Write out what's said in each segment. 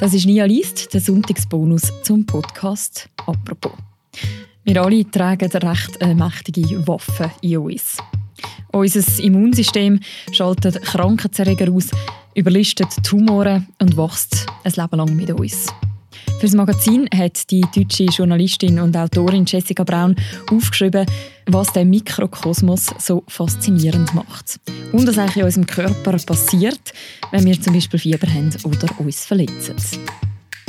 Das ist Nia Liest, der Sonntagsbonus zum Podcast «Apropos». Wir alle tragen eine recht äh, mächtige Waffe in uns. Unser Immunsystem schaltet Krankheitserreger aus, überlistet Tumoren und wächst ein Leben lang mit uns. Für das Magazin hat die deutsche Journalistin und Autorin Jessica Braun aufgeschrieben, was der Mikrokosmos so faszinierend macht. Und was eigentlich in unserem Körper passiert, wenn wir zum Beispiel Fieber haben oder uns verletzen.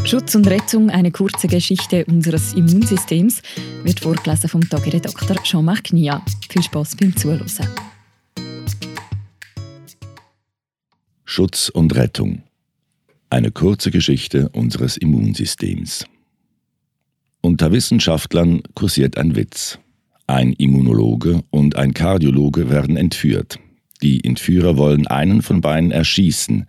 Schutz und Rettung, eine kurze Geschichte unseres Immunsystems, wird vorgelesen vom Tagiredakteur Jean-Marc Nia. Viel Spaß beim Zuhören. Schutz und Rettung. Eine kurze Geschichte unseres Immunsystems. Unter Wissenschaftlern kursiert ein Witz. Ein Immunologe und ein Kardiologe werden entführt. Die Entführer wollen einen von beiden erschießen.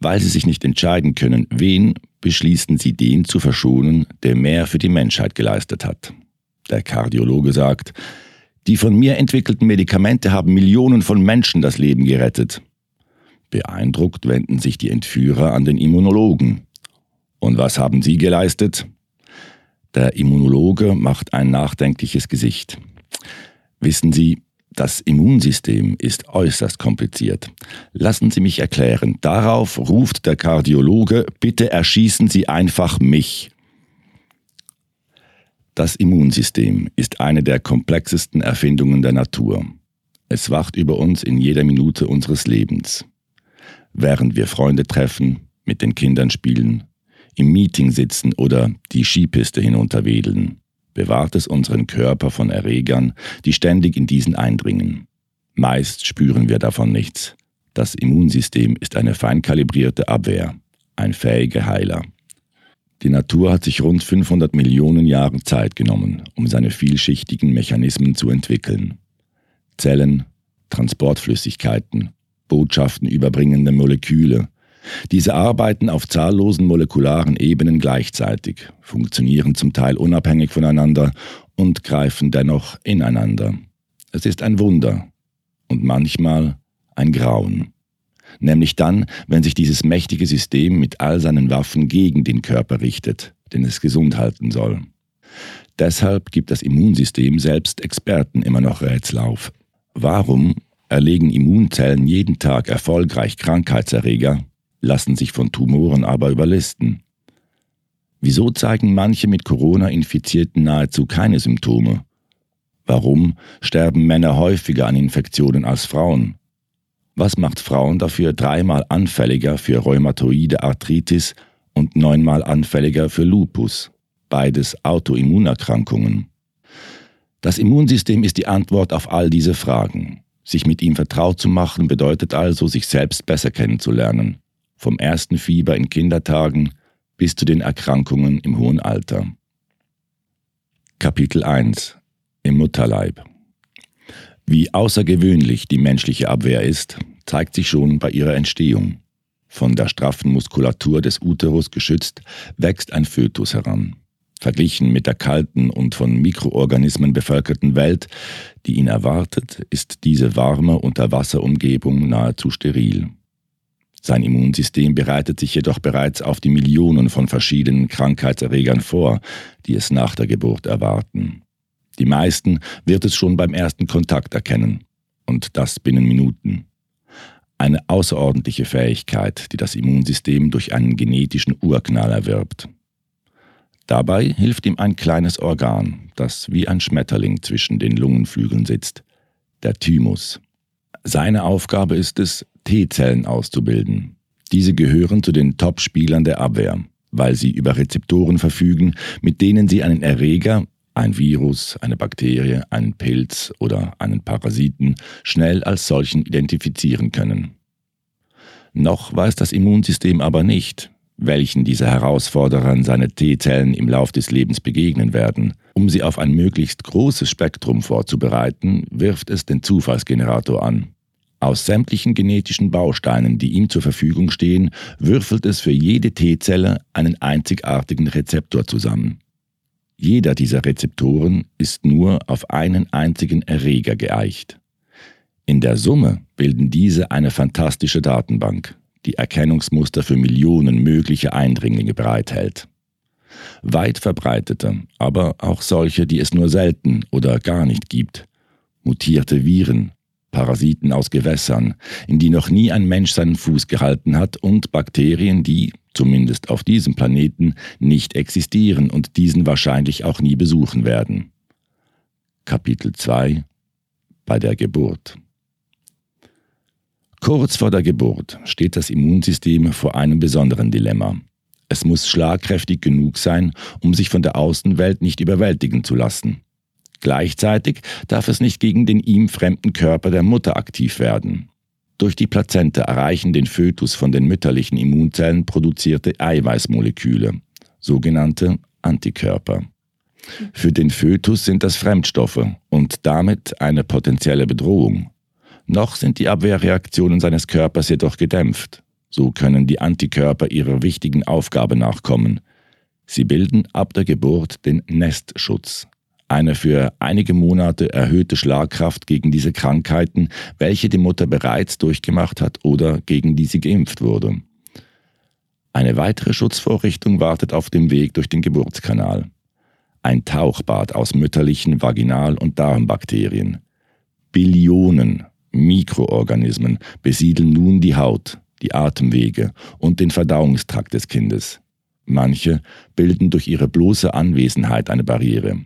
Weil sie sich nicht entscheiden können, wen, beschließen sie den zu verschonen, der mehr für die Menschheit geleistet hat. Der Kardiologe sagt, die von mir entwickelten Medikamente haben Millionen von Menschen das Leben gerettet. Beeindruckt wenden sich die Entführer an den Immunologen. Und was haben Sie geleistet? Der Immunologe macht ein nachdenkliches Gesicht. Wissen Sie, das Immunsystem ist äußerst kompliziert. Lassen Sie mich erklären. Darauf ruft der Kardiologe, bitte erschießen Sie einfach mich. Das Immunsystem ist eine der komplexesten Erfindungen der Natur. Es wacht über uns in jeder Minute unseres Lebens während wir Freunde treffen, mit den Kindern spielen, im Meeting sitzen oder die Skipiste hinunterwedeln, bewahrt es unseren Körper von Erregern, die ständig in diesen eindringen. Meist spüren wir davon nichts. Das Immunsystem ist eine feinkalibrierte Abwehr, ein fähiger Heiler. Die Natur hat sich rund 500 Millionen Jahre Zeit genommen, um seine vielschichtigen Mechanismen zu entwickeln. Zellen, Transportflüssigkeiten, Botschaften überbringende Moleküle. Diese arbeiten auf zahllosen molekularen Ebenen gleichzeitig, funktionieren zum Teil unabhängig voneinander und greifen dennoch ineinander. Es ist ein Wunder und manchmal ein Grauen. Nämlich dann, wenn sich dieses mächtige System mit all seinen Waffen gegen den Körper richtet, den es gesund halten soll. Deshalb gibt das Immunsystem selbst Experten immer noch Rätslauf. Warum erlegen Immunzellen jeden Tag erfolgreich Krankheitserreger, lassen sich von Tumoren aber überlisten. Wieso zeigen manche mit Corona Infizierten nahezu keine Symptome? Warum sterben Männer häufiger an Infektionen als Frauen? Was macht Frauen dafür dreimal anfälliger für rheumatoide Arthritis und neunmal anfälliger für Lupus? Beides Autoimmunerkrankungen. Das Immunsystem ist die Antwort auf all diese Fragen. Sich mit ihm vertraut zu machen bedeutet also, sich selbst besser kennenzulernen. Vom ersten Fieber in Kindertagen bis zu den Erkrankungen im hohen Alter. Kapitel 1 Im Mutterleib Wie außergewöhnlich die menschliche Abwehr ist, zeigt sich schon bei ihrer Entstehung. Von der straffen Muskulatur des Uterus geschützt, wächst ein Fötus heran. Verglichen mit der kalten und von Mikroorganismen bevölkerten Welt, die ihn erwartet, ist diese warme Unterwasserumgebung nahezu steril. Sein Immunsystem bereitet sich jedoch bereits auf die Millionen von verschiedenen Krankheitserregern vor, die es nach der Geburt erwarten. Die meisten wird es schon beim ersten Kontakt erkennen, und das binnen Minuten. Eine außerordentliche Fähigkeit, die das Immunsystem durch einen genetischen Urknall erwirbt. Dabei hilft ihm ein kleines Organ, das wie ein Schmetterling zwischen den Lungenflügeln sitzt, der Thymus. Seine Aufgabe ist es, T-Zellen auszubilden. Diese gehören zu den Top-Spielern der Abwehr, weil sie über Rezeptoren verfügen, mit denen sie einen Erreger, ein Virus, eine Bakterie, einen Pilz oder einen Parasiten schnell als solchen identifizieren können. Noch weiß das Immunsystem aber nicht, welchen dieser Herausforderern seine T-Zellen im Lauf des Lebens begegnen werden. Um sie auf ein möglichst großes Spektrum vorzubereiten, wirft es den Zufallsgenerator an. Aus sämtlichen genetischen Bausteinen, die ihm zur Verfügung stehen, würfelt es für jede T-Zelle einen einzigartigen Rezeptor zusammen. Jeder dieser Rezeptoren ist nur auf einen einzigen Erreger geeicht. In der Summe bilden diese eine fantastische Datenbank, die Erkennungsmuster für Millionen mögliche Eindringlinge bereithält. Weit verbreitete, aber auch solche, die es nur selten oder gar nicht gibt. Mutierte Viren, Parasiten aus Gewässern, in die noch nie ein Mensch seinen Fuß gehalten hat, und Bakterien, die, zumindest auf diesem Planeten, nicht existieren und diesen wahrscheinlich auch nie besuchen werden. Kapitel 2 Bei der Geburt Kurz vor der Geburt steht das Immunsystem vor einem besonderen Dilemma. Es muss schlagkräftig genug sein, um sich von der Außenwelt nicht überwältigen zu lassen. Gleichzeitig darf es nicht gegen den ihm fremden Körper der Mutter aktiv werden. Durch die Plazenta erreichen den Fötus von den mütterlichen Immunzellen produzierte Eiweißmoleküle, sogenannte Antikörper. Für den Fötus sind das Fremdstoffe und damit eine potenzielle Bedrohung. Noch sind die Abwehrreaktionen seines Körpers jedoch gedämpft. So können die Antikörper ihrer wichtigen Aufgabe nachkommen. Sie bilden ab der Geburt den Nestschutz, eine für einige Monate erhöhte Schlagkraft gegen diese Krankheiten, welche die Mutter bereits durchgemacht hat oder gegen die sie geimpft wurde. Eine weitere Schutzvorrichtung wartet auf dem Weg durch den Geburtskanal. Ein Tauchbad aus mütterlichen Vaginal- und Darmbakterien. Billionen Mikroorganismen besiedeln nun die Haut, die Atemwege und den Verdauungstrakt des Kindes. Manche bilden durch ihre bloße Anwesenheit eine Barriere.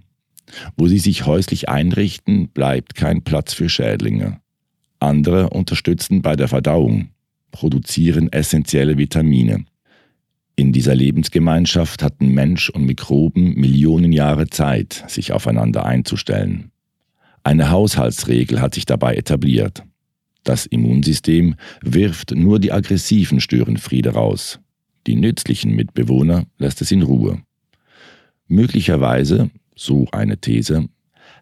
Wo sie sich häuslich einrichten, bleibt kein Platz für Schädlinge. Andere unterstützen bei der Verdauung, produzieren essentielle Vitamine. In dieser Lebensgemeinschaft hatten Mensch und Mikroben Millionen Jahre Zeit, sich aufeinander einzustellen. Eine Haushaltsregel hat sich dabei etabliert. Das Immunsystem wirft nur die aggressiven Störenfriede raus. Die nützlichen Mitbewohner lässt es in Ruhe. Möglicherweise so eine These,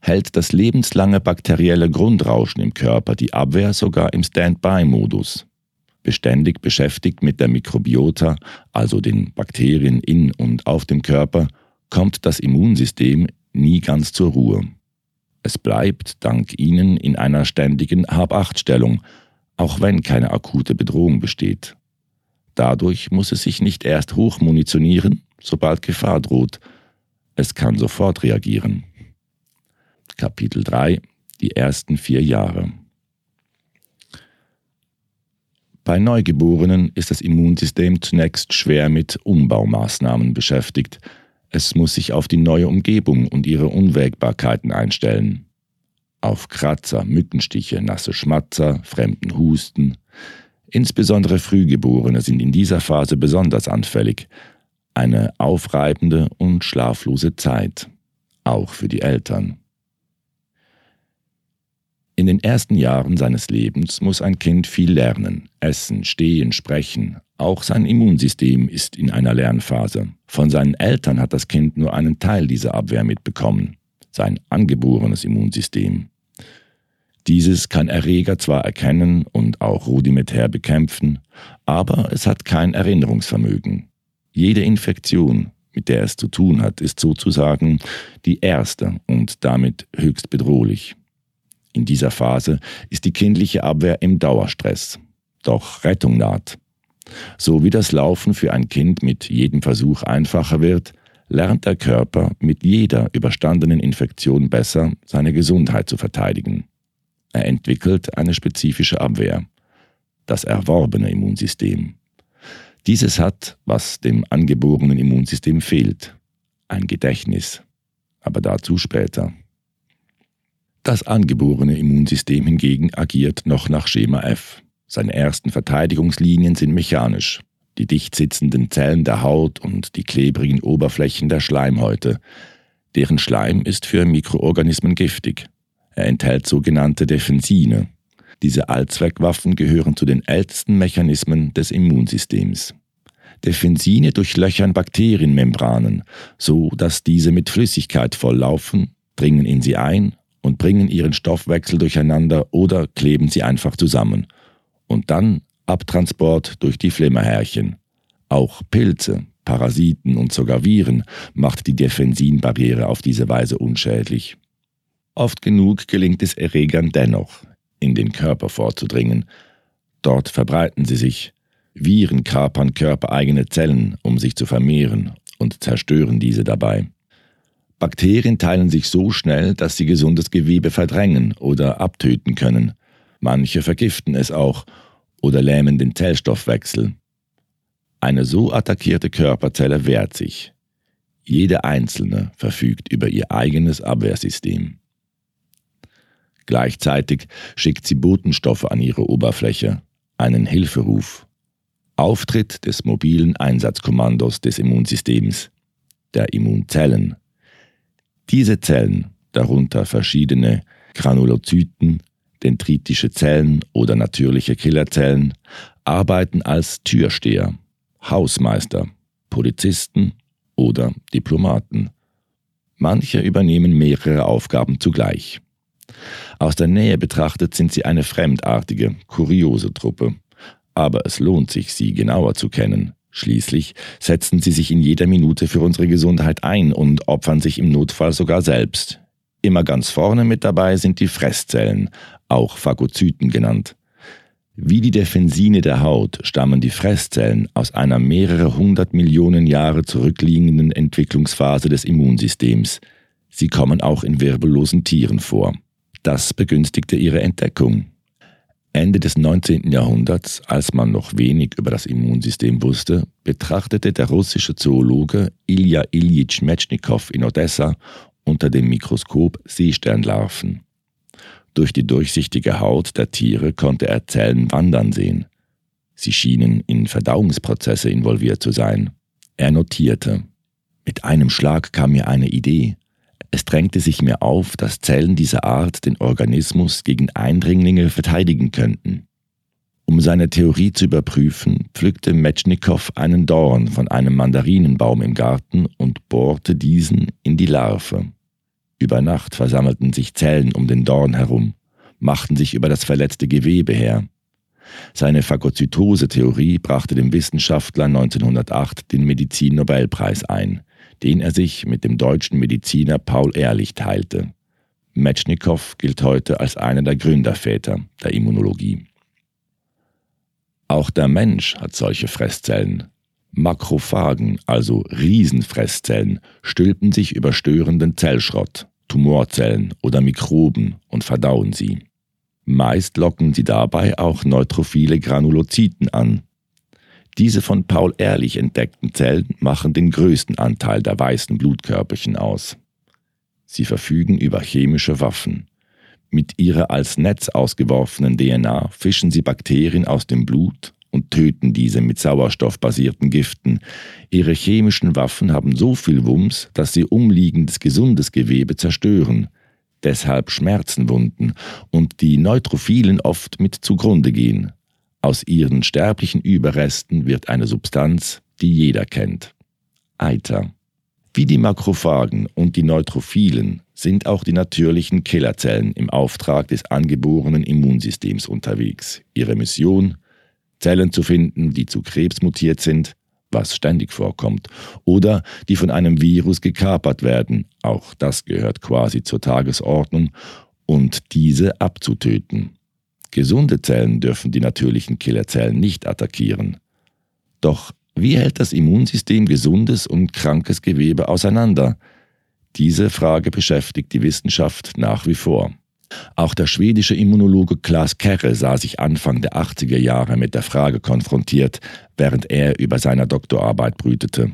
hält das lebenslange bakterielle Grundrauschen im Körper die Abwehr sogar im Standby-Modus. Beständig beschäftigt mit der Mikrobiota, also den Bakterien in und auf dem Körper, kommt das Immunsystem nie ganz zur Ruhe. Es bleibt dank ihnen in einer ständigen Hab-Acht-Stellung, auch wenn keine akute Bedrohung besteht. Dadurch muss es sich nicht erst hochmunitionieren, sobald Gefahr droht, es kann sofort reagieren. Kapitel 3 Die ersten vier Jahre Bei Neugeborenen ist das Immunsystem zunächst schwer mit Umbaumaßnahmen beschäftigt. Es muss sich auf die neue Umgebung und ihre Unwägbarkeiten einstellen. Auf Kratzer, Mückenstiche, nasse Schmatzer, fremden Husten. Insbesondere Frühgeborene sind in dieser Phase besonders anfällig, eine aufreibende und schlaflose Zeit, auch für die Eltern. In den ersten Jahren seines Lebens muss ein Kind viel lernen, essen, stehen, sprechen. Auch sein Immunsystem ist in einer Lernphase. Von seinen Eltern hat das Kind nur einen Teil dieser Abwehr mitbekommen, sein angeborenes Immunsystem. Dieses kann Erreger zwar erkennen und auch rudimentär bekämpfen, aber es hat kein Erinnerungsvermögen. Jede Infektion, mit der es zu tun hat, ist sozusagen die erste und damit höchst bedrohlich. In dieser Phase ist die kindliche Abwehr im Dauerstress. Doch Rettung naht. So wie das Laufen für ein Kind mit jedem Versuch einfacher wird, lernt der Körper mit jeder überstandenen Infektion besser, seine Gesundheit zu verteidigen. Er entwickelt eine spezifische Abwehr, das erworbene Immunsystem. Dieses hat, was dem angeborenen Immunsystem fehlt, ein Gedächtnis, aber dazu später. Das angeborene Immunsystem hingegen agiert noch nach Schema F. Seine ersten Verteidigungslinien sind mechanisch. Die dicht sitzenden Zellen der Haut und die klebrigen Oberflächen der Schleimhäute. Deren Schleim ist für Mikroorganismen giftig. Er enthält sogenannte Defensine, diese Allzweckwaffen gehören zu den ältesten Mechanismen des Immunsystems. Defensine durchlöchern Bakterienmembranen, so dass diese mit Flüssigkeit volllaufen, dringen in sie ein und bringen ihren Stoffwechsel durcheinander oder kleben sie einfach zusammen. Und dann Abtransport durch die Flimmerhärchen. Auch Pilze, Parasiten und sogar Viren macht die Defensinbarriere auf diese Weise unschädlich. Oft genug gelingt es Erregern dennoch, in den Körper vorzudringen. Dort verbreiten sie sich, Viren kapern körpereigene Zellen, um sich zu vermehren und zerstören diese dabei. Bakterien teilen sich so schnell, dass sie gesundes Gewebe verdrängen oder abtöten können. Manche vergiften es auch oder lähmen den Zellstoffwechsel. Eine so attackierte Körperzelle wehrt sich. Jede einzelne verfügt über ihr eigenes Abwehrsystem. Gleichzeitig schickt sie Botenstoffe an ihre Oberfläche, einen Hilferuf. Auftritt des mobilen Einsatzkommandos des Immunsystems, der Immunzellen. Diese Zellen, darunter verschiedene Granulozyten, dendritische Zellen oder natürliche Killerzellen, arbeiten als Türsteher, Hausmeister, Polizisten oder Diplomaten. Manche übernehmen mehrere Aufgaben zugleich. Aus der Nähe betrachtet sind sie eine fremdartige, kuriose Truppe. Aber es lohnt sich, sie genauer zu kennen. Schließlich setzen sie sich in jeder Minute für unsere Gesundheit ein und opfern sich im Notfall sogar selbst. Immer ganz vorne mit dabei sind die Fresszellen, auch Phagozyten genannt. Wie die Defensine der Haut stammen die Fresszellen aus einer mehrere hundert Millionen Jahre zurückliegenden Entwicklungsphase des Immunsystems. Sie kommen auch in wirbellosen Tieren vor. Das begünstigte ihre Entdeckung. Ende des 19. Jahrhunderts, als man noch wenig über das Immunsystem wusste, betrachtete der russische Zoologe Ilja Iljitsch Metschnikow in Odessa unter dem Mikroskop Seesternlarven. Durch die durchsichtige Haut der Tiere konnte er Zellen wandern sehen. Sie schienen in Verdauungsprozesse involviert zu sein. Er notierte. Mit einem Schlag kam mir eine Idee. Es drängte sich mir auf, dass Zellen dieser Art den Organismus gegen Eindringlinge verteidigen könnten. Um seine Theorie zu überprüfen, pflückte Metschnikow einen Dorn von einem Mandarinenbaum im Garten und bohrte diesen in die Larve. Über Nacht versammelten sich Zellen um den Dorn herum, machten sich über das verletzte Gewebe her. Seine Phagozytose-Theorie brachte dem Wissenschaftler 1908 den Medizinnobelpreis ein – den er sich mit dem deutschen Mediziner Paul Ehrlich teilte. Metschnikow gilt heute als einer der Gründerväter der Immunologie. Auch der Mensch hat solche Fresszellen. Makrophagen, also Riesenfresszellen, stülpen sich über störenden Zellschrott, Tumorzellen oder Mikroben und verdauen sie. Meist locken sie dabei auch neutrophile Granulozyten an, diese von Paul Ehrlich entdeckten Zellen machen den größten Anteil der weißen Blutkörperchen aus. Sie verfügen über chemische Waffen. Mit ihrer als Netz ausgeworfenen DNA fischen sie Bakterien aus dem Blut und töten diese mit sauerstoffbasierten Giften. Ihre chemischen Waffen haben so viel Wumms, dass sie umliegendes gesundes Gewebe zerstören. Deshalb schmerzen Wunden und die Neutrophilen oft mit zugrunde gehen. Aus ihren sterblichen Überresten wird eine Substanz, die jeder kennt. Eiter. Wie die Makrophagen und die Neutrophilen sind auch die natürlichen Killerzellen im Auftrag des angeborenen Immunsystems unterwegs. Ihre Mission? Zellen zu finden, die zu Krebs mutiert sind, was ständig vorkommt, oder die von einem Virus gekapert werden, auch das gehört quasi zur Tagesordnung, und diese abzutöten. Gesunde Zellen dürfen die natürlichen Killerzellen nicht attackieren. Doch wie hält das Immunsystem gesundes und krankes Gewebe auseinander? Diese Frage beschäftigt die Wissenschaft nach wie vor. Auch der schwedische Immunologe Klaas Kerre sah sich Anfang der 80er Jahre mit der Frage konfrontiert, während er über seiner Doktorarbeit brütete.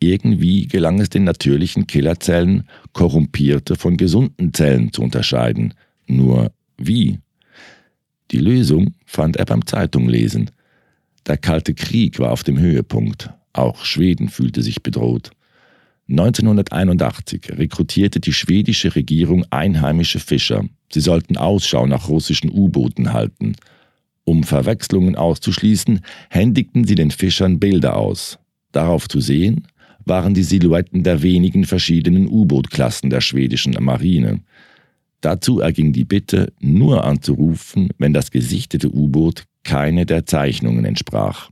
Irgendwie gelang es den natürlichen Killerzellen, korrumpierte von gesunden Zellen zu unterscheiden. Nur wie? Die Lösung fand er beim Zeitunglesen. Der Kalte Krieg war auf dem Höhepunkt. Auch Schweden fühlte sich bedroht. 1981 rekrutierte die schwedische Regierung einheimische Fischer. Sie sollten Ausschau nach russischen U-Booten halten. Um Verwechslungen auszuschließen, händigten sie den Fischern Bilder aus. Darauf zu sehen waren die Silhouetten der wenigen verschiedenen U-Boot-Klassen der schwedischen Marine. Dazu erging die Bitte, nur anzurufen, wenn das gesichtete U-Boot keine der Zeichnungen entsprach.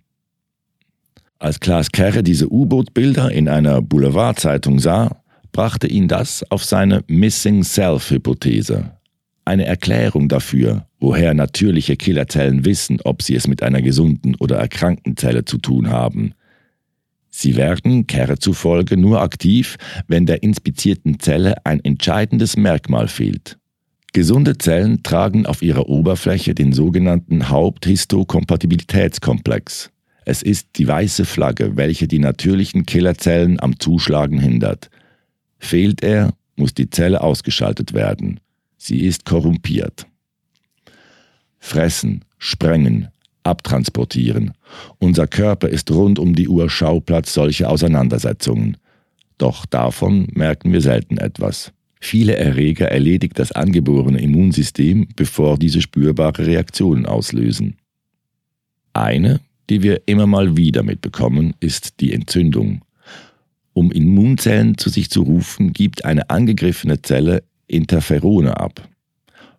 Als Klaas Kerre diese U-Boot-Bilder in einer Boulevardzeitung sah, brachte ihn das auf seine Missing Self-Hypothese. eine Erklärung dafür, woher natürliche Killerzellen wissen, ob sie es mit einer gesunden oder erkrankten Zelle zu tun haben. Sie werden, Kehre zufolge, nur aktiv, wenn der inspizierten Zelle ein entscheidendes Merkmal fehlt. Gesunde Zellen tragen auf ihrer Oberfläche den sogenannten Haupthistokompatibilitätskomplex. Es ist die weiße Flagge, welche die natürlichen Killerzellen am Zuschlagen hindert. Fehlt er, muss die Zelle ausgeschaltet werden. Sie ist korrumpiert. Fressen, sprengen, abtransportieren. Unser Körper ist rund um die Uhr Schauplatz solcher Auseinandersetzungen. Doch davon merken wir selten etwas. Viele Erreger erledigt das angeborene Immunsystem, bevor diese spürbare Reaktionen auslösen. Eine, die wir immer mal wieder mitbekommen, ist die Entzündung. Um Immunzellen zu sich zu rufen, gibt eine angegriffene Zelle Interferone ab.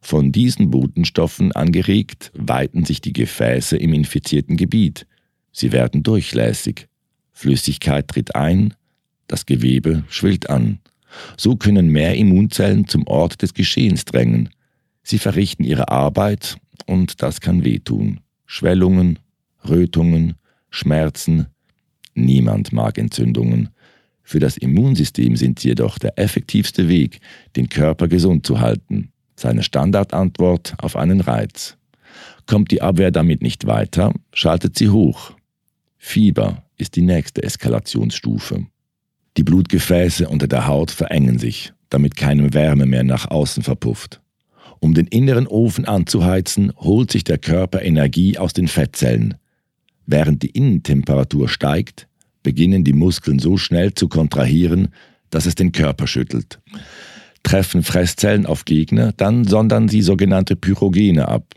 Von diesen Botenstoffen angeregt, weiten sich die Gefäße im infizierten Gebiet. Sie werden durchlässig. Flüssigkeit tritt ein, das Gewebe schwillt an. So können mehr Immunzellen zum Ort des Geschehens drängen. Sie verrichten ihre Arbeit und das kann wehtun. Schwellungen, Rötungen, Schmerzen. Niemand mag Entzündungen. Für das Immunsystem sind sie jedoch der effektivste Weg, den Körper gesund zu halten. Seine Standardantwort auf einen Reiz. Kommt die Abwehr damit nicht weiter, schaltet sie hoch. Fieber ist die nächste Eskalationsstufe. Die Blutgefäße unter der Haut verengen sich, damit keine Wärme mehr nach außen verpufft. Um den inneren Ofen anzuheizen, holt sich der Körper Energie aus den Fettzellen. Während die Innentemperatur steigt, beginnen die Muskeln so schnell zu kontrahieren, dass es den Körper schüttelt. Treffen Fresszellen auf Gegner, dann sondern sie sogenannte Pyrogene ab.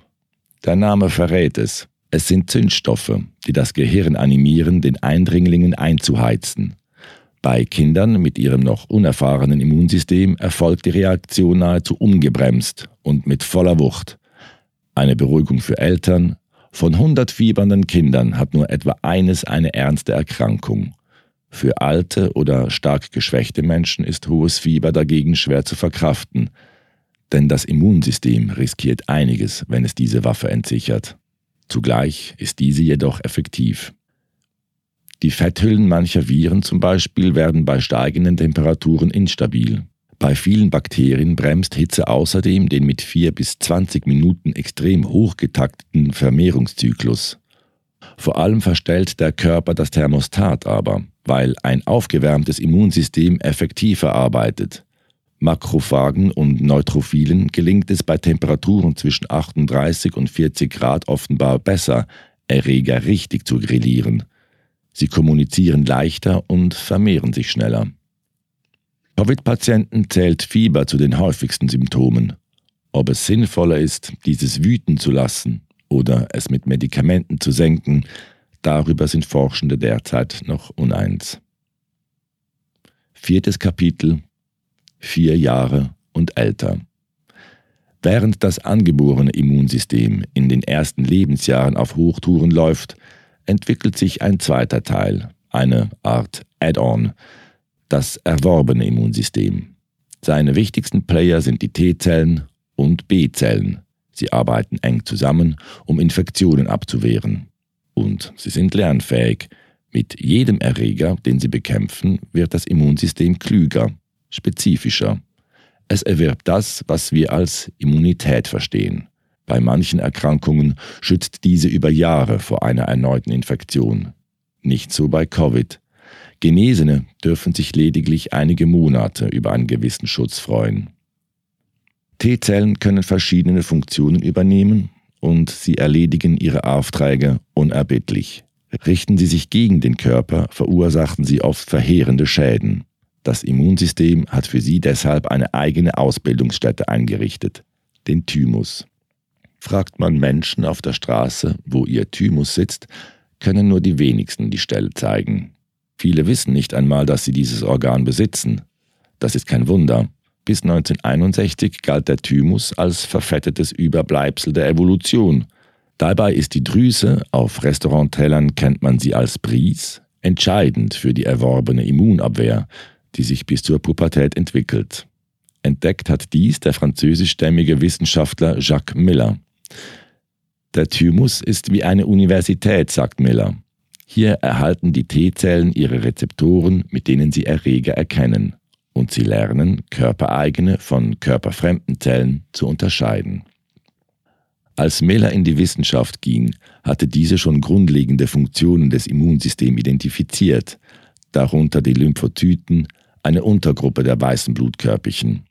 Der Name verrät es. Es sind Zündstoffe, die das Gehirn animieren, den Eindringlingen einzuheizen. Bei Kindern mit ihrem noch unerfahrenen Immunsystem erfolgt die Reaktion nahezu ungebremst und mit voller Wucht. Eine Beruhigung für Eltern, von 100 fiebernden Kindern hat nur etwa eines eine ernste Erkrankung. Für alte oder stark geschwächte Menschen ist hohes Fieber dagegen schwer zu verkraften, denn das Immunsystem riskiert einiges, wenn es diese Waffe entsichert. Zugleich ist diese jedoch effektiv. Die Fetthüllen mancher Viren zum Beispiel werden bei steigenden Temperaturen instabil. Bei vielen Bakterien bremst Hitze außerdem den mit 4 bis 20 Minuten extrem hochgetakteten Vermehrungszyklus. Vor allem verstellt der Körper das Thermostat aber, weil ein aufgewärmtes Immunsystem effektiver arbeitet. Makrophagen und Neutrophilen gelingt es bei Temperaturen zwischen 38 und 40 Grad offenbar besser, Erreger richtig zu grillieren. Sie kommunizieren leichter und vermehren sich schneller. Covid-Patienten zählt Fieber zu den häufigsten Symptomen. Ob es sinnvoller ist, dieses wüten zu lassen oder es mit Medikamenten zu senken, darüber sind Forschende derzeit noch uneins. Viertes Kapitel Vier Jahre und älter. Während das angeborene Immunsystem in den ersten Lebensjahren auf Hochtouren läuft, entwickelt sich ein zweiter Teil, eine Art Add-on, das erworbene Immunsystem. Seine wichtigsten Player sind die T-Zellen und B-Zellen. Sie arbeiten eng zusammen, um Infektionen abzuwehren. Und sie sind lernfähig. Mit jedem Erreger, den sie bekämpfen, wird das Immunsystem klüger, spezifischer. Es erwirbt das, was wir als Immunität verstehen. Bei manchen Erkrankungen schützt diese über Jahre vor einer erneuten Infektion. Nicht so bei Covid. Genesene dürfen sich lediglich einige Monate über einen gewissen Schutz freuen. T-Zellen können verschiedene Funktionen übernehmen und sie erledigen ihre Aufträge unerbittlich. Richten sie sich gegen den Körper, verursachen sie oft verheerende Schäden. Das Immunsystem hat für sie deshalb eine eigene Ausbildungsstätte eingerichtet, den Thymus. Fragt man Menschen auf der Straße, wo ihr Thymus sitzt, können nur die wenigsten die Stelle zeigen. Viele wissen nicht einmal, dass sie dieses Organ besitzen. Das ist kein Wunder. Bis 1961 galt der Thymus als verfettetes Überbleibsel der Evolution. Dabei ist die Drüse, auf Restauranttellern kennt man sie als Bries, entscheidend für die erworbene Immunabwehr, die sich bis zur Pubertät entwickelt. Entdeckt hat dies der französischstämmige Wissenschaftler Jacques Miller. Der Thymus ist wie eine Universität, sagt Miller. Hier erhalten die T-Zellen ihre Rezeptoren, mit denen sie Erreger erkennen, und sie lernen, körpereigene von körperfremden Zellen zu unterscheiden. Als Miller in die Wissenschaft ging, hatte diese schon grundlegende Funktionen des Immunsystems identifiziert, darunter die Lymphozyten, eine Untergruppe der weißen Blutkörperchen.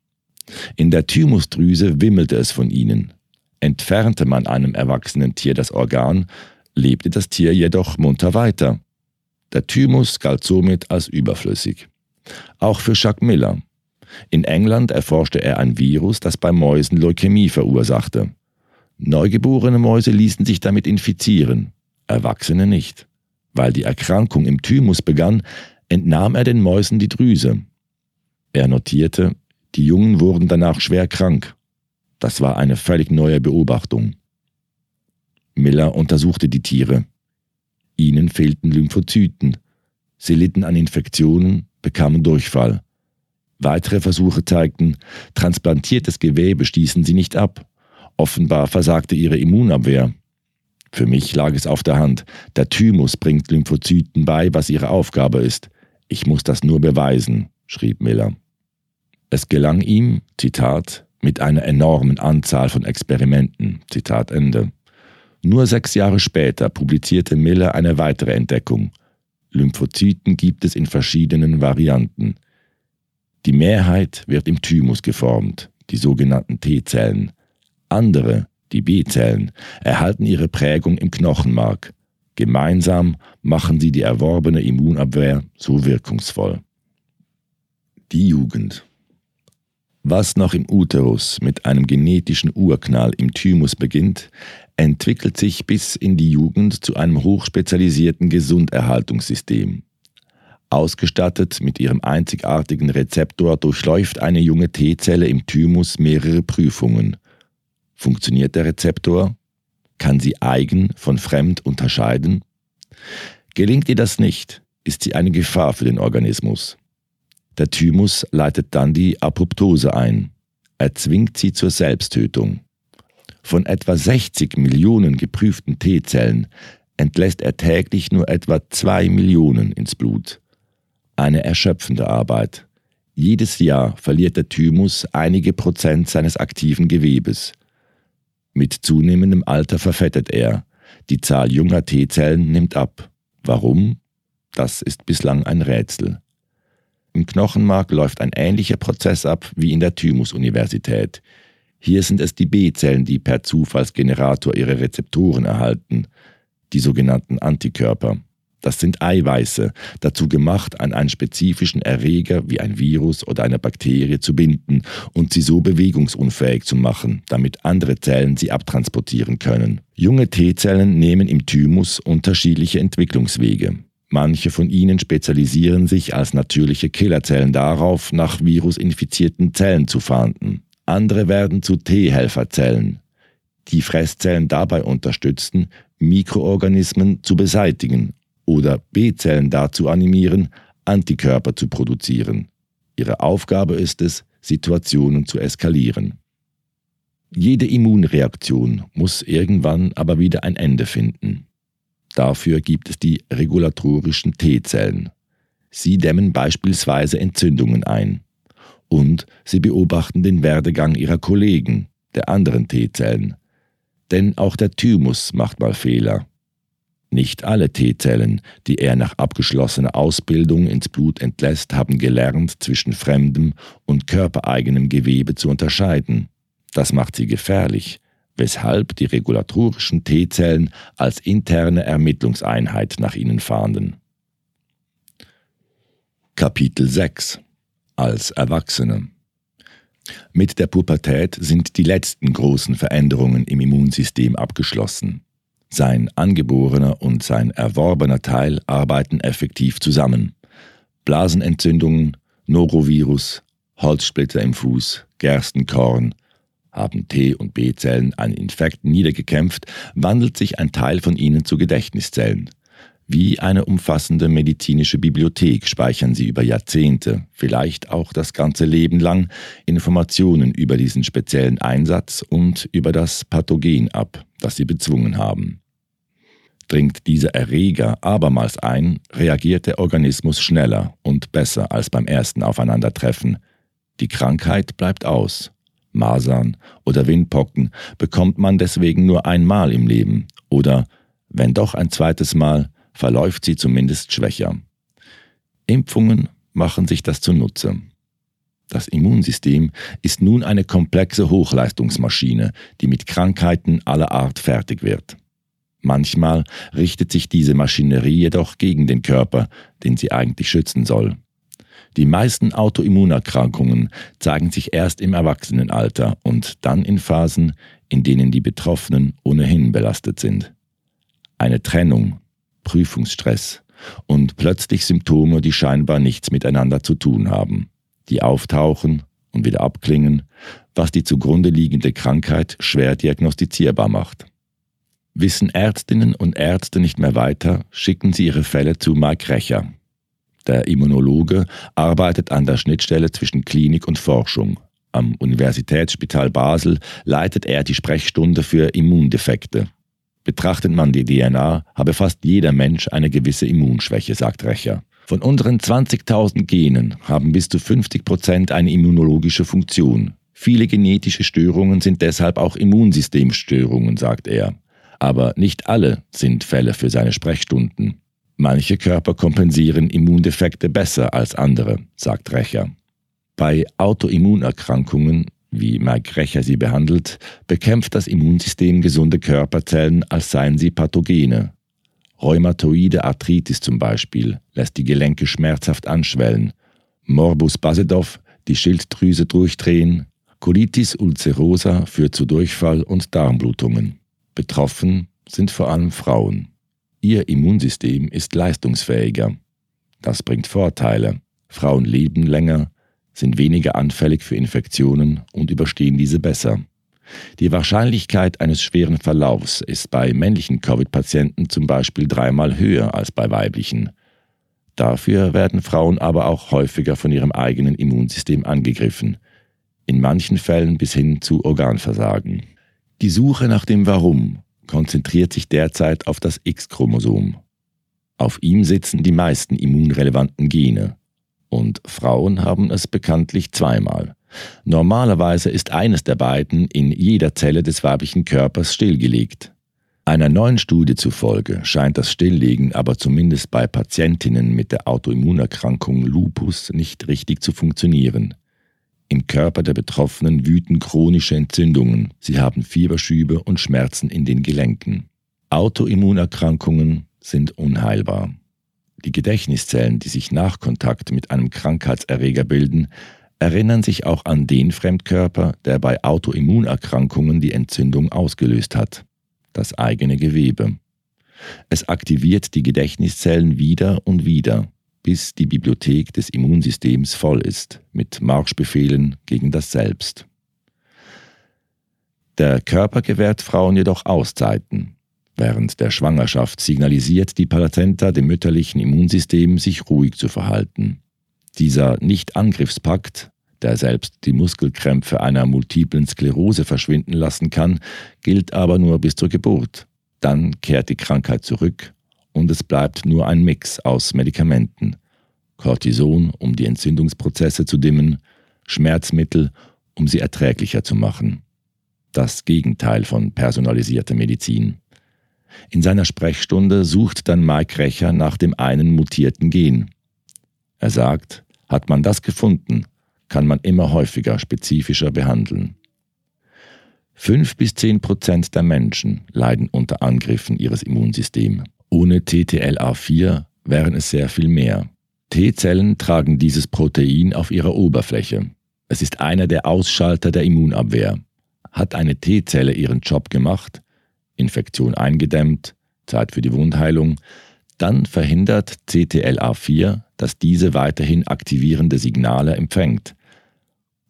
In der Thymusdrüse wimmelte es von ihnen. Entfernte man einem erwachsenen Tier das Organ, lebte das Tier jedoch munter weiter. Der Thymus galt somit als überflüssig. Auch für Jacques Miller. In England erforschte er ein Virus, das bei Mäusen Leukämie verursachte. Neugeborene Mäuse ließen sich damit infizieren, Erwachsene nicht. Weil die Erkrankung im Thymus begann, entnahm er den Mäusen die Drüse. Er notierte, die Jungen wurden danach schwer krank. Das war eine völlig neue Beobachtung. Miller untersuchte die Tiere. Ihnen fehlten Lymphozyten. Sie litten an Infektionen, bekamen Durchfall. Weitere Versuche zeigten, transplantiertes Gewebe stießen sie nicht ab. Offenbar versagte ihre Immunabwehr. Für mich lag es auf der Hand. Der Thymus bringt Lymphozyten bei, was ihre Aufgabe ist. Ich muss das nur beweisen, schrieb Miller. Es gelang ihm, Zitat, mit einer enormen Anzahl von Experimenten, Zitat Ende. Nur sechs Jahre später publizierte Miller eine weitere Entdeckung. Lymphozyten gibt es in verschiedenen Varianten. Die Mehrheit wird im Thymus geformt, die sogenannten T-Zellen. Andere, die B-Zellen, erhalten ihre Prägung im Knochenmark. Gemeinsam machen sie die erworbene Immunabwehr so wirkungsvoll. Die Jugend. Was noch im Uterus mit einem genetischen Urknall im Thymus beginnt, entwickelt sich bis in die Jugend zu einem hochspezialisierten Gesunderhaltungssystem. Ausgestattet mit ihrem einzigartigen Rezeptor durchläuft eine junge T-Zelle im Thymus mehrere Prüfungen Funktioniert der Rezeptor? Kann sie eigen von fremd unterscheiden? Gelingt ihr das nicht, ist sie eine Gefahr für den Organismus. Der Thymus leitet dann die Apoptose ein. Er zwingt sie zur Selbsttötung. Von etwa 60 Millionen geprüften T-Zellen entlässt er täglich nur etwa 2 Millionen ins Blut. Eine erschöpfende Arbeit. Jedes Jahr verliert der Thymus einige Prozent seines aktiven Gewebes. Mit zunehmendem Alter verfettet er. Die Zahl junger T-Zellen nimmt ab. Warum? Das ist bislang ein Rätsel. Im Knochenmark läuft ein ähnlicher Prozess ab wie in der Thymus-Universität. Hier sind es die B-Zellen, die per Zufallsgenerator ihre Rezeptoren erhalten, die sogenannten Antikörper. Das sind Eiweiße, dazu gemacht, an einen spezifischen Erreger wie ein Virus oder eine Bakterie zu binden und sie so bewegungsunfähig zu machen, damit andere Zellen sie abtransportieren können. Junge T-Zellen nehmen im Thymus unterschiedliche Entwicklungswege. Manche von ihnen spezialisieren sich als natürliche Killerzellen darauf, nach virusinfizierten Zellen zu fahnden. Andere werden zu T-Helferzellen, die Fresszellen dabei unterstützen, Mikroorganismen zu beseitigen oder B-Zellen dazu animieren, Antikörper zu produzieren. Ihre Aufgabe ist es, Situationen zu eskalieren. Jede Immunreaktion muss irgendwann aber wieder ein Ende finden. Dafür gibt es die regulatorischen T-Zellen. Sie dämmen beispielsweise Entzündungen ein. Und sie beobachten den Werdegang ihrer Kollegen, der anderen T-Zellen. Denn auch der Thymus macht mal Fehler. Nicht alle T-Zellen, die er nach abgeschlossener Ausbildung ins Blut entlässt, haben gelernt, zwischen fremdem und körpereigenem Gewebe zu unterscheiden. Das macht sie gefährlich, weshalb die regulatorischen T-Zellen als interne Ermittlungseinheit nach ihnen fahnden. Kapitel 6 Als Erwachsene Mit der Pubertät sind die letzten großen Veränderungen im Immunsystem abgeschlossen. Sein angeborener und sein erworbener Teil arbeiten effektiv zusammen. Blasenentzündungen, Norovirus, Holzsplitter im Fuß, Gerstenkorn, haben T- und B-Zellen einen Infekt niedergekämpft, wandelt sich ein Teil von ihnen zu Gedächtniszellen. Wie eine umfassende medizinische Bibliothek speichern sie über Jahrzehnte, vielleicht auch das ganze Leben lang, Informationen über diesen speziellen Einsatz und über das Pathogen ab, das sie bezwungen haben. Dringt dieser Erreger abermals ein, reagiert der Organismus schneller und besser als beim ersten Aufeinandertreffen. Die Krankheit bleibt aus. Masern oder Windpocken bekommt man deswegen nur einmal im Leben oder, wenn doch ein zweites Mal, verläuft sie zumindest schwächer. Impfungen machen sich das zunutze. Das Immunsystem ist nun eine komplexe Hochleistungsmaschine, die mit Krankheiten aller Art fertig wird. Manchmal richtet sich diese Maschinerie jedoch gegen den Körper, den sie eigentlich schützen soll. Die meisten Autoimmunerkrankungen zeigen sich erst im Erwachsenenalter und dann in Phasen, in denen die Betroffenen ohnehin belastet sind. Eine Trennung, Prüfungsstress und plötzlich Symptome, die scheinbar nichts miteinander zu tun haben, die auftauchen und wieder abklingen, was die zugrunde liegende Krankheit schwer diagnostizierbar macht. Wissen Ärztinnen und Ärzte nicht mehr weiter, schicken sie ihre Fälle zu Mike Recher. Der Immunologe arbeitet an der Schnittstelle zwischen Klinik und Forschung. Am Universitätsspital Basel leitet er die Sprechstunde für Immundefekte. Betrachtet man die DNA, habe fast jeder Mensch eine gewisse Immunschwäche, sagt Recher. Von unseren 20.000 Genen haben bis zu 50 Prozent eine immunologische Funktion. Viele genetische Störungen sind deshalb auch Immunsystemstörungen, sagt er. Aber nicht alle sind Fälle für seine Sprechstunden. Manche Körper kompensieren Immundefekte besser als andere, sagt Recher. Bei Autoimmunerkrankungen wie Mike Recher sie behandelt, bekämpft das Immunsystem gesunde Körperzellen, als seien sie Pathogene. Rheumatoide Arthritis zum Beispiel lässt die Gelenke schmerzhaft anschwellen, Morbus Basedow die Schilddrüse durchdrehen, Colitis ulcerosa führt zu Durchfall und Darmblutungen. Betroffen sind vor allem Frauen. Ihr Immunsystem ist leistungsfähiger. Das bringt Vorteile. Frauen leben länger, sind weniger anfällig für Infektionen und überstehen diese besser. Die Wahrscheinlichkeit eines schweren Verlaufs ist bei männlichen Covid-Patienten zum Beispiel dreimal höher als bei weiblichen. Dafür werden Frauen aber auch häufiger von ihrem eigenen Immunsystem angegriffen, in manchen Fällen bis hin zu Organversagen. Die Suche nach dem Warum konzentriert sich derzeit auf das X-Chromosom. Auf ihm sitzen die meisten immunrelevanten Gene, und Frauen haben es bekanntlich zweimal. Normalerweise ist eines der beiden in jeder Zelle des weiblichen Körpers stillgelegt. Einer neuen Studie zufolge scheint das Stilllegen aber zumindest bei Patientinnen mit der Autoimmunerkrankung Lupus nicht richtig zu funktionieren. Im Körper der Betroffenen wüten chronische Entzündungen, sie haben Fieberschübe und Schmerzen in den Gelenken. Autoimmunerkrankungen sind unheilbar. Die Gedächtniszellen, die sich nach Kontakt mit einem Krankheitserreger bilden, erinnern sich auch an den Fremdkörper, der bei Autoimmunerkrankungen die Entzündung ausgelöst hat, das eigene Gewebe. Es aktiviert die Gedächtniszellen wieder und wieder, bis die Bibliothek des Immunsystems voll ist mit Marschbefehlen gegen das Selbst. Der Körper gewährt Frauen jedoch Auszeiten, Während der Schwangerschaft signalisiert die Plazenta dem mütterlichen Immunsystem, sich ruhig zu verhalten. Dieser Nicht-Angriffspakt, der selbst die Muskelkrämpfe einer multiplen Sklerose verschwinden lassen kann, gilt aber nur bis zur Geburt. Dann kehrt die Krankheit zurück und es bleibt nur ein Mix aus Medikamenten. Cortison, um die Entzündungsprozesse zu dimmen, Schmerzmittel, um sie erträglicher zu machen. Das Gegenteil von personalisierter Medizin. In seiner Sprechstunde sucht dann Mike Recher nach dem einen mutierten Gen. Er sagt, hat man das gefunden, kann man immer häufiger spezifischer behandeln. Fünf bis zehn Prozent der Menschen leiden unter Angriffen ihres Immunsystems. Ohne TTLA4 wären es sehr viel mehr. T-Zellen tragen dieses Protein auf ihrer Oberfläche. Es ist einer der Ausschalter der Immunabwehr. Hat eine T-Zelle ihren Job gemacht, Infektion eingedämmt, Zeit für die Wundheilung, dann verhindert CTLA4, dass diese weiterhin aktivierende Signale empfängt.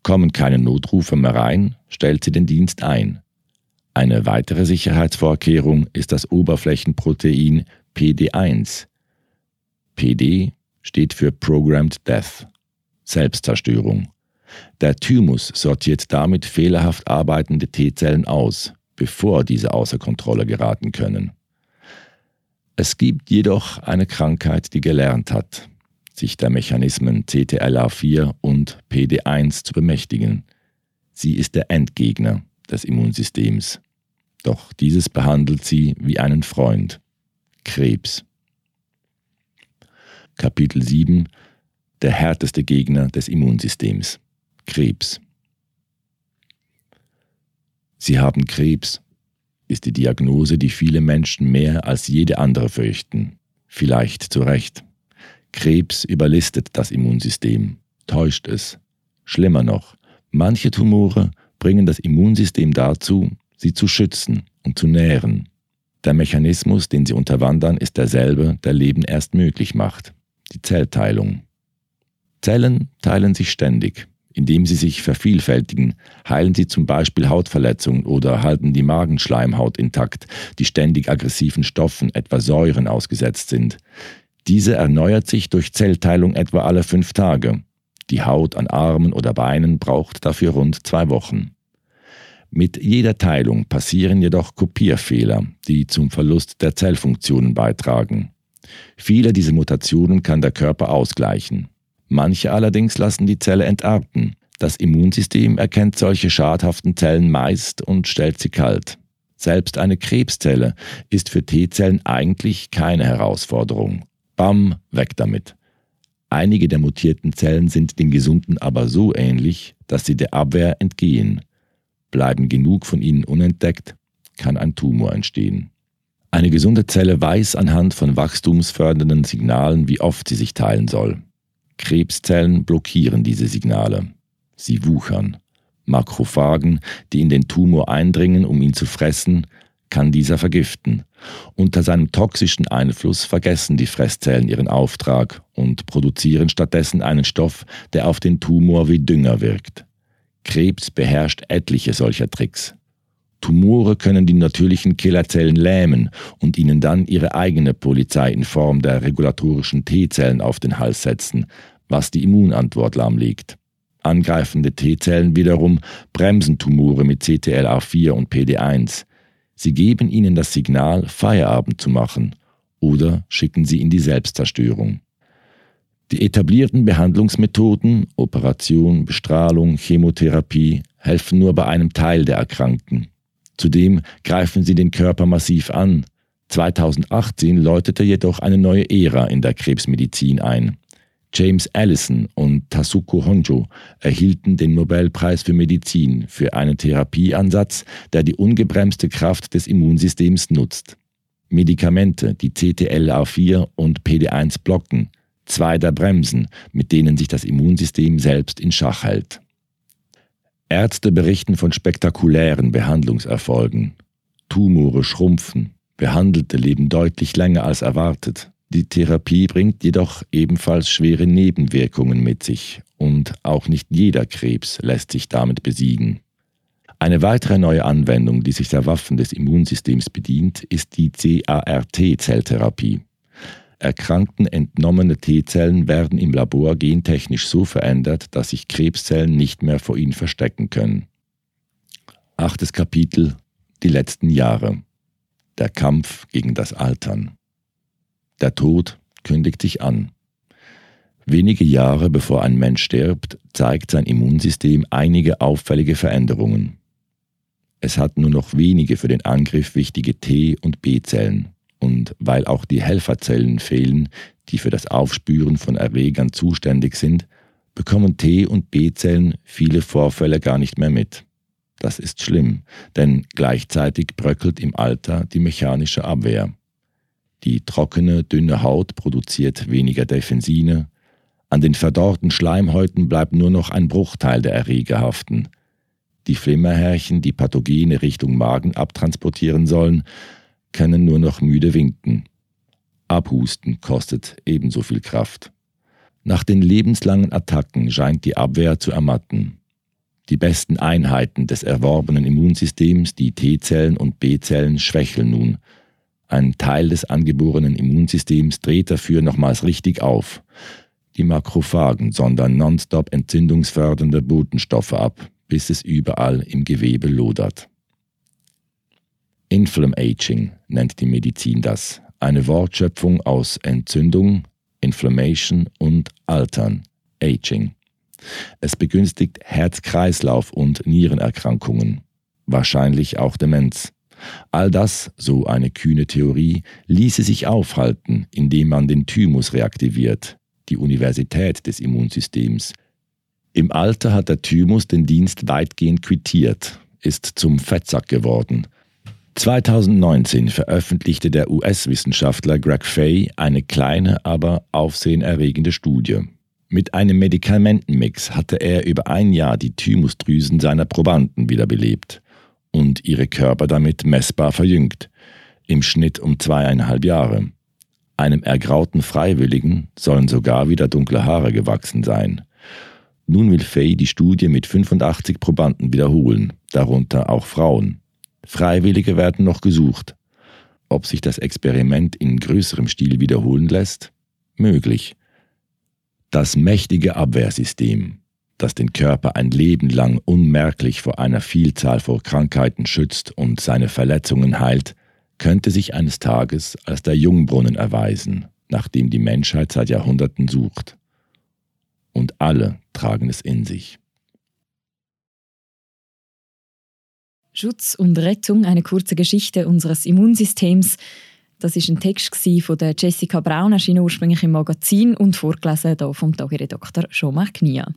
Kommen keine Notrufe mehr rein, stellt sie den Dienst ein. Eine weitere Sicherheitsvorkehrung ist das Oberflächenprotein PD1. PD steht für Programmed Death, Selbstzerstörung. Der Thymus sortiert damit fehlerhaft arbeitende T-Zellen aus, bevor diese außer Kontrolle geraten können. Es gibt jedoch eine Krankheit, die gelernt hat, sich der Mechanismen CTLA4 und PD1 zu bemächtigen. Sie ist der Endgegner des Immunsystems. Doch dieses behandelt sie wie einen Freund. Krebs. Kapitel 7 Der härteste Gegner des Immunsystems. Krebs. Sie haben Krebs, ist die Diagnose, die viele Menschen mehr als jede andere fürchten. Vielleicht zu Recht. Krebs überlistet das Immunsystem, täuscht es. Schlimmer noch, manche Tumore bringen das Immunsystem dazu, sie zu schützen und zu nähren. Der Mechanismus, den sie unterwandern, ist derselbe, der Leben erst möglich macht, die Zellteilung. Zellen teilen sich ständig. Indem sie sich vervielfältigen, heilen sie zum Beispiel Hautverletzungen oder halten die Magenschleimhaut intakt, die ständig aggressiven Stoffen, etwa Säuren, ausgesetzt sind. Diese erneuert sich durch Zellteilung etwa alle fünf Tage. Die Haut an Armen oder Beinen braucht dafür rund zwei Wochen. Mit jeder Teilung passieren jedoch Kopierfehler, die zum Verlust der Zellfunktionen beitragen. Viele dieser Mutationen kann der Körper ausgleichen. Manche allerdings lassen die Zelle entarten. Das Immunsystem erkennt solche schadhaften Zellen meist und stellt sie kalt. Selbst eine Krebszelle ist für T-Zellen eigentlich keine Herausforderung. Bam, weg damit. Einige der mutierten Zellen sind den gesunden aber so ähnlich, dass sie der Abwehr entgehen. Bleiben genug von ihnen unentdeckt, kann ein Tumor entstehen. Eine gesunde Zelle weiß anhand von wachstumsfördernden Signalen, wie oft sie sich teilen soll. Krebszellen blockieren diese Signale. Sie wuchern. Makrophagen, die in den Tumor eindringen, um ihn zu fressen, kann dieser vergiften. Unter seinem toxischen Einfluss vergessen die Fresszellen ihren Auftrag und produzieren stattdessen einen Stoff, der auf den Tumor wie Dünger wirkt. Krebs beherrscht etliche solcher Tricks. Tumore können die natürlichen Killerzellen lähmen und ihnen dann ihre eigene Polizei in Form der regulatorischen T-Zellen auf den Hals setzen, was die Immunantwort lahmlegt. Angreifende T-Zellen wiederum bremsen Tumore mit CTLA4 und PD1. Sie geben ihnen das Signal, Feierabend zu machen oder schicken sie in die Selbstzerstörung. Die etablierten Behandlungsmethoden, Operation, Bestrahlung, Chemotherapie, helfen nur bei einem Teil der Erkrankten. Zudem greifen sie den Körper massiv an. 2018 läutete jedoch eine neue Ära in der Krebsmedizin ein. James Allison und Tasuko Honjo erhielten den Nobelpreis für Medizin für einen Therapieansatz, der die ungebremste Kraft des Immunsystems nutzt. Medikamente, die CTLA4 und PD1 blocken, zwei der Bremsen, mit denen sich das Immunsystem selbst in Schach hält. Ärzte berichten von spektakulären Behandlungserfolgen. Tumore schrumpfen, Behandelte leben deutlich länger als erwartet. Die Therapie bringt jedoch ebenfalls schwere Nebenwirkungen mit sich und auch nicht jeder Krebs lässt sich damit besiegen. Eine weitere neue Anwendung, die sich der Waffen des Immunsystems bedient, ist die CART-Zelltherapie. Erkrankten entnommene T-Zellen werden im Labor gentechnisch so verändert, dass sich Krebszellen nicht mehr vor ihnen verstecken können. Achtes Kapitel Die letzten Jahre. Der Kampf gegen das Altern. Der Tod kündigt sich an. Wenige Jahre bevor ein Mensch stirbt, zeigt sein Immunsystem einige auffällige Veränderungen. Es hat nur noch wenige für den Angriff wichtige T- und B-Zellen und weil auch die Helferzellen fehlen, die für das Aufspüren von Erregern zuständig sind, bekommen T- und B-Zellen viele Vorfälle gar nicht mehr mit. Das ist schlimm, denn gleichzeitig bröckelt im Alter die mechanische Abwehr. Die trockene, dünne Haut produziert weniger Defensine, an den verdorrten Schleimhäuten bleibt nur noch ein Bruchteil der Erreger haften. Die Flimmerhärchen, die Pathogene Richtung Magen abtransportieren sollen, können nur noch müde winken. Abhusten kostet ebenso viel Kraft. Nach den lebenslangen Attacken scheint die Abwehr zu ermatten. Die besten Einheiten des erworbenen Immunsystems, die T-Zellen und B-Zellen, schwächeln nun. Ein Teil des angeborenen Immunsystems dreht dafür nochmals richtig auf. Die Makrophagen sondern nonstop entzündungsfördernde Botenstoffe ab, bis es überall im Gewebe lodert. Inflammaging nennt die Medizin das, eine Wortschöpfung aus Entzündung, Inflammation und Altern, Aging. Es begünstigt Herz-Kreislauf- und Nierenerkrankungen, wahrscheinlich auch Demenz. All das, so eine kühne Theorie, ließe sich aufhalten, indem man den Thymus reaktiviert, die Universität des Immunsystems. Im Alter hat der Thymus den Dienst weitgehend quittiert, ist zum Fettsack geworden. 2019 veröffentlichte der US-Wissenschaftler Greg Fay eine kleine, aber aufsehenerregende Studie. Mit einem Medikamentenmix hatte er über ein Jahr die Thymusdrüsen seiner Probanden wiederbelebt und ihre Körper damit messbar verjüngt, im Schnitt um zweieinhalb Jahre. Einem ergrauten Freiwilligen sollen sogar wieder dunkle Haare gewachsen sein. Nun will Fay die Studie mit 85 Probanden wiederholen, darunter auch Frauen. Freiwillige werden noch gesucht. Ob sich das Experiment in größerem Stil wiederholen lässt? Möglich. Das mächtige Abwehrsystem, das den Körper ein Leben lang unmerklich vor einer Vielzahl von Krankheiten schützt und seine Verletzungen heilt, könnte sich eines Tages als der Jungbrunnen erweisen, nach dem die Menschheit seit Jahrhunderten sucht. Und alle tragen es in sich. Schutz und Rettung, eine kurze Geschichte unseres Immunsystems. Das ist ein Text von der Jessica Braun, erschien ursprünglich im Magazin und vorgelesen hier vom Tagiredoktor Jean-Marc Knia.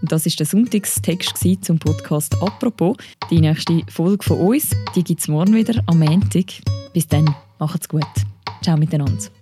Und das ist der Sonntagstext zum Podcast «Apropos». Die nächste Folge von uns, die gibt es morgen wieder am Montag. Bis dann, macht's gut. Ciao miteinander.